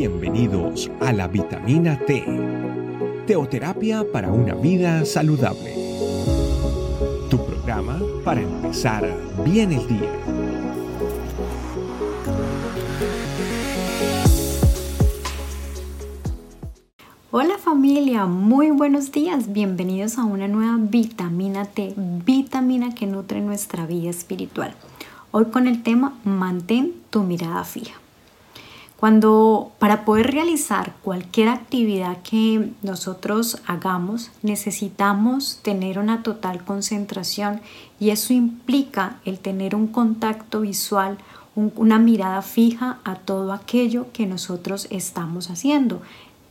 Bienvenidos a la vitamina T, teoterapia para una vida saludable. Tu programa para empezar bien el día. Hola familia, muy buenos días, bienvenidos a una nueva vitamina T, vitamina que nutre nuestra vida espiritual. Hoy con el tema mantén tu mirada fija. Cuando para poder realizar cualquier actividad que nosotros hagamos necesitamos tener una total concentración y eso implica el tener un contacto visual, una mirada fija a todo aquello que nosotros estamos haciendo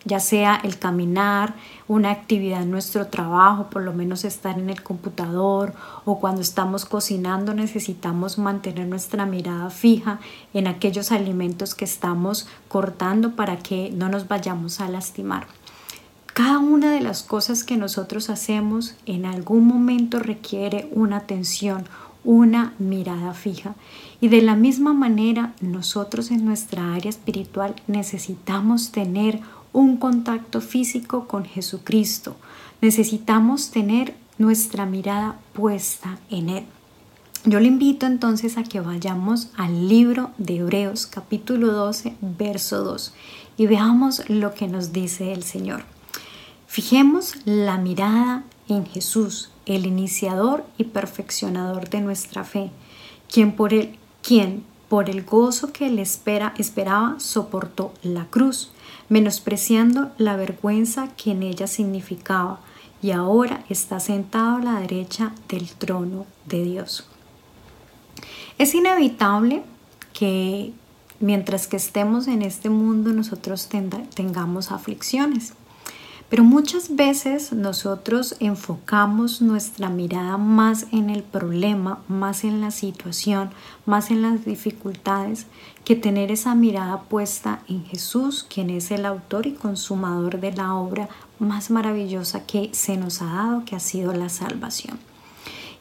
ya sea el caminar, una actividad en nuestro trabajo, por lo menos estar en el computador o cuando estamos cocinando necesitamos mantener nuestra mirada fija en aquellos alimentos que estamos cortando para que no nos vayamos a lastimar. Cada una de las cosas que nosotros hacemos en algún momento requiere una atención, una mirada fija. Y de la misma manera, nosotros en nuestra área espiritual necesitamos tener un contacto físico con Jesucristo. Necesitamos tener nuestra mirada puesta en Él. Yo le invito entonces a que vayamos al libro de Hebreos capítulo 12, verso 2 y veamos lo que nos dice el Señor. Fijemos la mirada en Jesús, el iniciador y perfeccionador de nuestra fe, quien por el, quien por el gozo que le espera, esperaba soportó la cruz menospreciando la vergüenza que en ella significaba, y ahora está sentado a la derecha del trono de Dios. Es inevitable que mientras que estemos en este mundo nosotros tengamos aflicciones. Pero muchas veces nosotros enfocamos nuestra mirada más en el problema, más en la situación, más en las dificultades, que tener esa mirada puesta en Jesús, quien es el autor y consumador de la obra más maravillosa que se nos ha dado, que ha sido la salvación.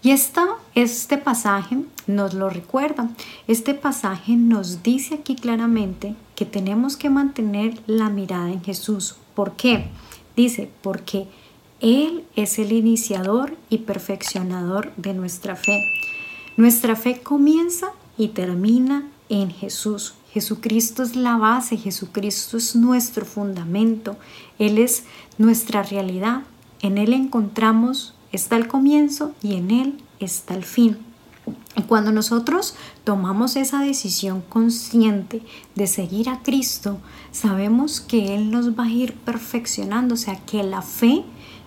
Y esta, este pasaje nos lo recuerda. Este pasaje nos dice aquí claramente que tenemos que mantener la mirada en Jesús. ¿Por qué? Dice, porque Él es el iniciador y perfeccionador de nuestra fe. Nuestra fe comienza y termina en Jesús. Jesucristo es la base, Jesucristo es nuestro fundamento, Él es nuestra realidad. En Él encontramos, está el comienzo y en Él está el fin. Cuando nosotros tomamos esa decisión consciente de seguir a Cristo, sabemos que Él nos va a ir perfeccionando, o sea, que la fe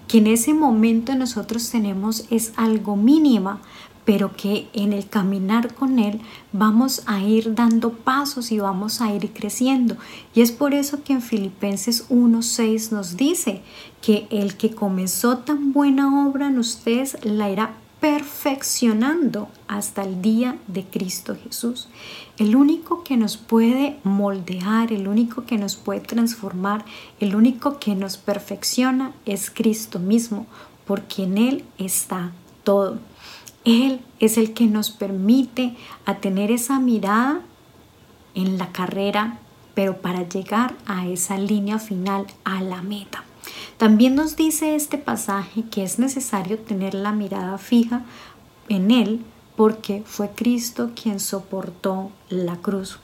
que en ese momento nosotros tenemos es algo mínima, pero que en el caminar con Él vamos a ir dando pasos y vamos a ir creciendo. Y es por eso que en Filipenses 1.6 nos dice que el que comenzó tan buena obra en ustedes la irá perfeccionando hasta el día de Cristo Jesús. El único que nos puede moldear, el único que nos puede transformar, el único que nos perfecciona es Cristo mismo, porque en Él está todo. Él es el que nos permite a tener esa mirada en la carrera, pero para llegar a esa línea final, a la meta. También nos dice este pasaje que es necesario tener la mirada fija en Él porque fue Cristo quien soportó la cruz.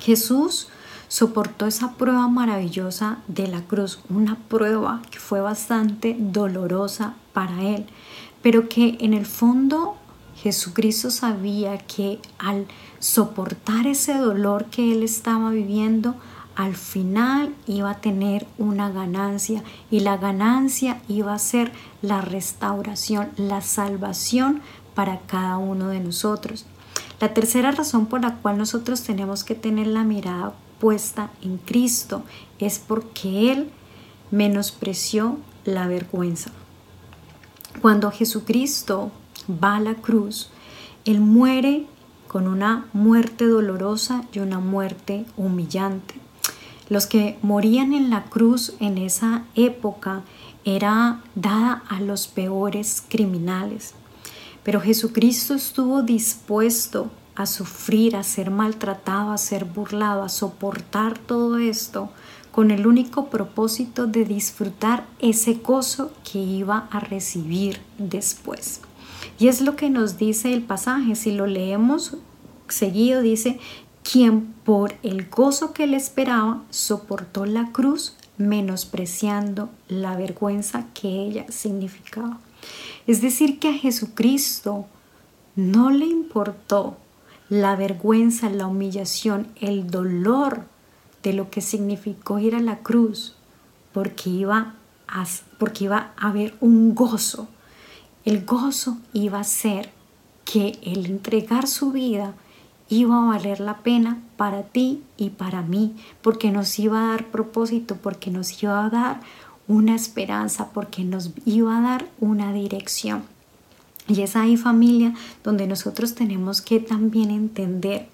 Jesús soportó esa prueba maravillosa de la cruz, una prueba que fue bastante dolorosa para Él, pero que en el fondo Jesucristo sabía que al soportar ese dolor que Él estaba viviendo, al final iba a tener una ganancia y la ganancia iba a ser la restauración, la salvación para cada uno de nosotros. La tercera razón por la cual nosotros tenemos que tener la mirada puesta en Cristo es porque Él menospreció la vergüenza. Cuando Jesucristo va a la cruz, Él muere con una muerte dolorosa y una muerte humillante. Los que morían en la cruz en esa época era dada a los peores criminales. Pero Jesucristo estuvo dispuesto a sufrir, a ser maltratado, a ser burlado, a soportar todo esto con el único propósito de disfrutar ese gozo que iba a recibir después. Y es lo que nos dice el pasaje, si lo leemos seguido, dice, quien por el gozo que le esperaba soportó la cruz menospreciando la vergüenza que ella significaba. Es decir, que a Jesucristo no le importó la vergüenza, la humillación, el dolor de lo que significó ir a la cruz, porque iba a, porque iba a haber un gozo. El gozo iba a ser que el entregar su vida iba a valer la pena para ti y para mí, porque nos iba a dar propósito, porque nos iba a dar una esperanza, porque nos iba a dar una dirección. Y es ahí familia donde nosotros tenemos que también entender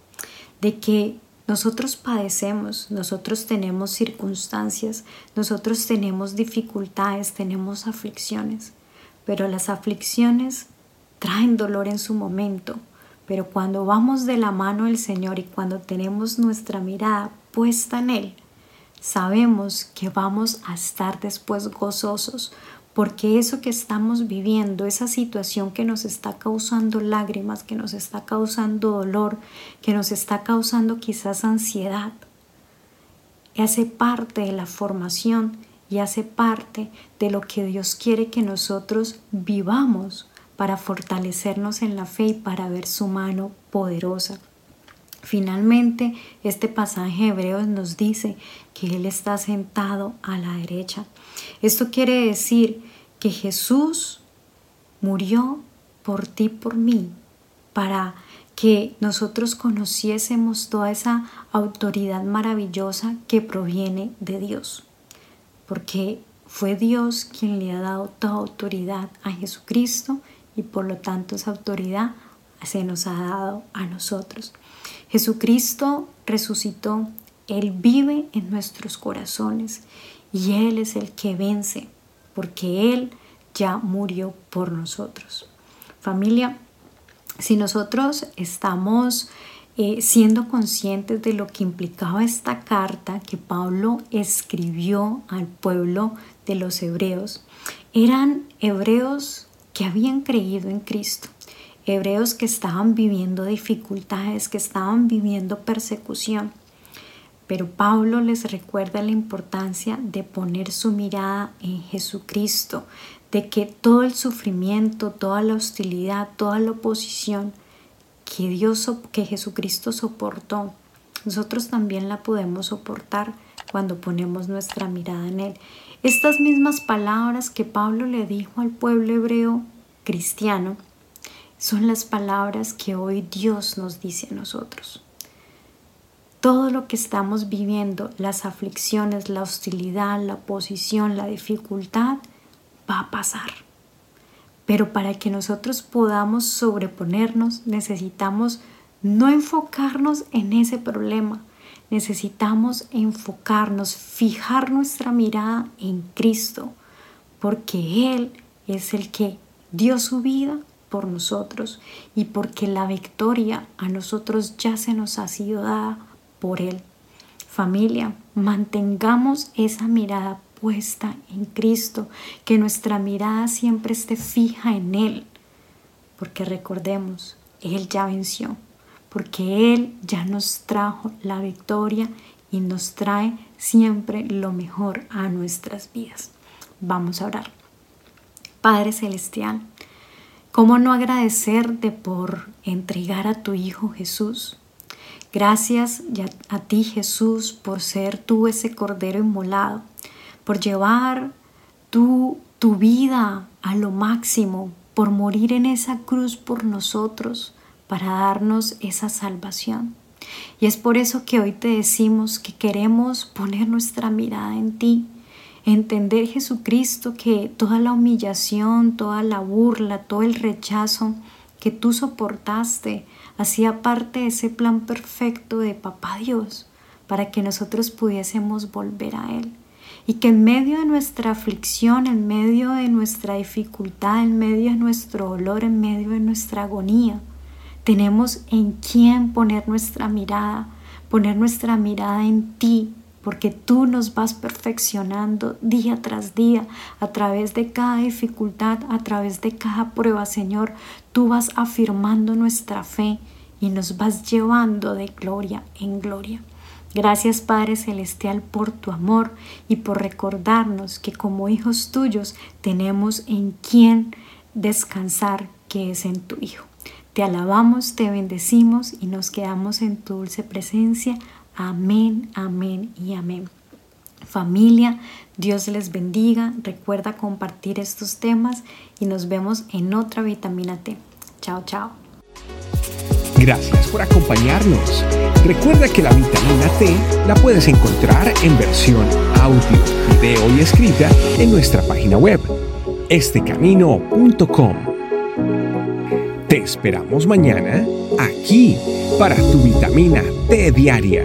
de que nosotros padecemos, nosotros tenemos circunstancias, nosotros tenemos dificultades, tenemos aflicciones, pero las aflicciones traen dolor en su momento, pero cuando vamos de la mano del Señor y cuando tenemos nuestra mirada puesta en Él, sabemos que vamos a estar después gozosos porque eso que estamos viviendo, esa situación que nos está causando lágrimas, que nos está causando dolor, que nos está causando quizás ansiedad, hace parte de la formación y hace parte de lo que Dios quiere que nosotros vivamos para fortalecernos en la fe y para ver su mano poderosa. Finalmente, este pasaje de Hebreos nos dice que Él está sentado a la derecha. Esto quiere decir que Jesús murió por ti, por mí, para que nosotros conociésemos toda esa autoridad maravillosa que proviene de Dios. Porque fue Dios quien le ha dado toda autoridad a Jesucristo y por lo tanto esa autoridad se nos ha dado a nosotros. Jesucristo resucitó, Él vive en nuestros corazones y Él es el que vence, porque Él ya murió por nosotros. Familia, si nosotros estamos eh, siendo conscientes de lo que implicaba esta carta que Pablo escribió al pueblo de los hebreos, eran hebreos habían creído en Cristo, hebreos que estaban viviendo dificultades, que estaban viviendo persecución. Pero Pablo les recuerda la importancia de poner su mirada en Jesucristo, de que todo el sufrimiento, toda la hostilidad, toda la oposición que Dios, que Jesucristo soportó, nosotros también la podemos soportar cuando ponemos nuestra mirada en Él. Estas mismas palabras que Pablo le dijo al pueblo hebreo cristiano son las palabras que hoy Dios nos dice a nosotros. Todo lo que estamos viviendo, las aflicciones, la hostilidad, la oposición, la dificultad, va a pasar. Pero para que nosotros podamos sobreponernos, necesitamos no enfocarnos en ese problema, necesitamos enfocarnos, fijar nuestra mirada en Cristo, porque Él es el que dio su vida por nosotros y porque la victoria a nosotros ya se nos ha sido dada por Él. Familia, mantengamos esa mirada puesta en Cristo, que nuestra mirada siempre esté fija en Él, porque recordemos, Él ya venció, porque Él ya nos trajo la victoria y nos trae siempre lo mejor a nuestras vidas. Vamos a orar. Padre Celestial, ¿cómo no agradecerte por entregar a tu Hijo Jesús? Gracias a ti Jesús por ser tú ese cordero inmolado, por llevar tu, tu vida a lo máximo, por morir en esa cruz por nosotros, para darnos esa salvación. Y es por eso que hoy te decimos que queremos poner nuestra mirada en ti, entender Jesucristo que toda la humillación, toda la burla, todo el rechazo que tú soportaste hacía parte de ese plan perfecto de Papá Dios para que nosotros pudiésemos volver a Él. Y que en medio de nuestra aflicción, en medio de nuestra dificultad, en medio de nuestro dolor, en medio de nuestra agonía, Tenemos en quién poner nuestra mirada, poner nuestra mirada en ti, porque tú nos vas perfeccionando día tras día a través de cada dificultad, a través de cada prueba, Señor. Tú vas afirmando nuestra fe y nos vas llevando de gloria en gloria. Gracias Padre Celestial por tu amor y por recordarnos que como hijos tuyos tenemos en quien descansar, que es en tu Hijo. Te alabamos, te bendecimos y nos quedamos en tu dulce presencia. Amén, amén y amén. Familia, Dios les bendiga. Recuerda compartir estos temas y nos vemos en otra vitamina T. Chao, chao. Gracias por acompañarnos. Recuerda que la vitamina T la puedes encontrar en versión audio, video y escrita en nuestra página web, estecamino.com. Te esperamos mañana aquí para tu vitamina T diaria.